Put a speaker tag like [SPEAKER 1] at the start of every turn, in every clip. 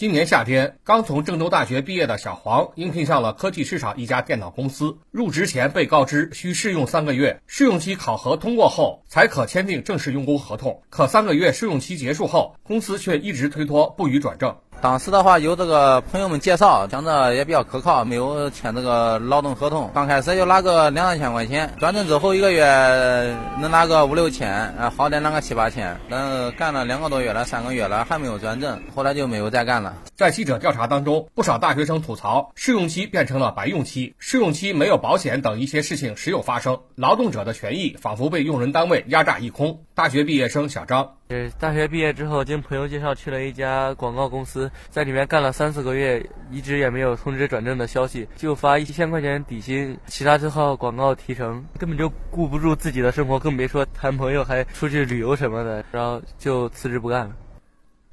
[SPEAKER 1] 今年夏天，刚从郑州大学毕业的小黄应聘上了科技市场一家电脑公司。入职前被告知需试用三个月，试用期考核通过后才可签订正式用工合同。可三个月试用期结束后，公司却一直推脱不予转正。
[SPEAKER 2] 当时的话有这个朋友们介绍，讲着也比较可靠，没有签这个劳动合同。刚开始就拿个两三千块钱，转正之后一个月能拿个五六千，啊，好点拿个七八千。但是干了两个多月了，三个月了还没有转正，后来就没有再干了。
[SPEAKER 1] 在记者调查当中，不少大学生吐槽试用期变成了白用期，试用期没有保险等一些事情时有发生，劳动者的权益仿佛被用人单位压榨一空。大学毕业生小张。
[SPEAKER 3] 呃，大学毕业之后，经朋友介绍去了一家广告公司，在里面干了三四个月，一直也没有通知转正的消息，就发一千块钱底薪，其他就靠广告提成，根本就顾不住自己的生活，更别说谈朋友，还出去旅游什么的，然后就辞职不干了。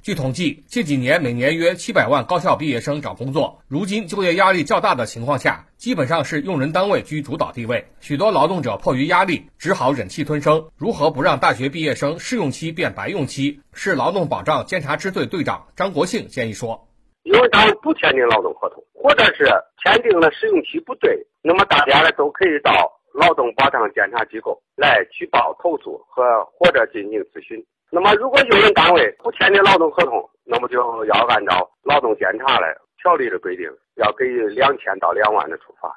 [SPEAKER 1] 据统计，近几年每年约七百万高校毕业生找工作。如今就业压力较大的情况下，基本上是用人单位居主导地位。许多劳动者迫于压力，只好忍气吞声。如何不让大学毕业生试用期变白用期？市劳动保障监察支队队长张国庆建议说：
[SPEAKER 4] 因为单位不签订劳动合同，或者是签订了试用期不对，那么大家呢都可以到劳动保障监察机构来举报投诉和或者进行咨询。那么，如果用人单位不签订劳动合同，那么就要按照劳动监察的条例的规定，要给予两千到两万的处罚。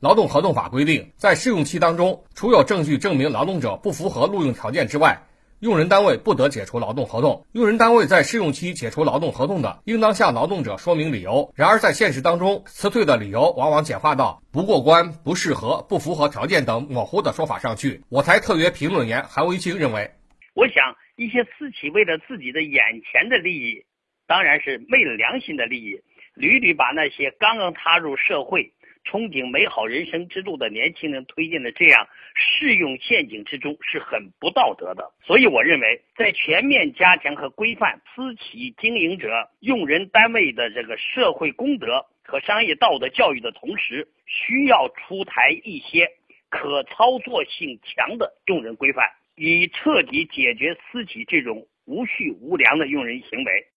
[SPEAKER 1] 劳动合同法规定，在试用期当中，除有证据证明劳动者不符合录用条件之外，用人单位不得解除劳动合同。用人单位在试用期解除劳动合同的，应当向劳动者说明理由。然而，在现实当中，辞退的理由往往简化到不过关、不适合、不符合条件等模糊的说法上去。我台特约评论员韩维清认为，
[SPEAKER 5] 我想。一些私企为了自己的眼前的利益，当然是昧了良心的利益，屡屡把那些刚刚踏入社会、憧憬美好人生之路的年轻人推进了这样试用陷阱之中，是很不道德的。所以，我认为在全面加强和规范私企经营者、用人单位的这个社会公德和商业道德教育的同时，需要出台一些可操作性强的用人规范。以彻底解决私企这种无序无良的用人行为。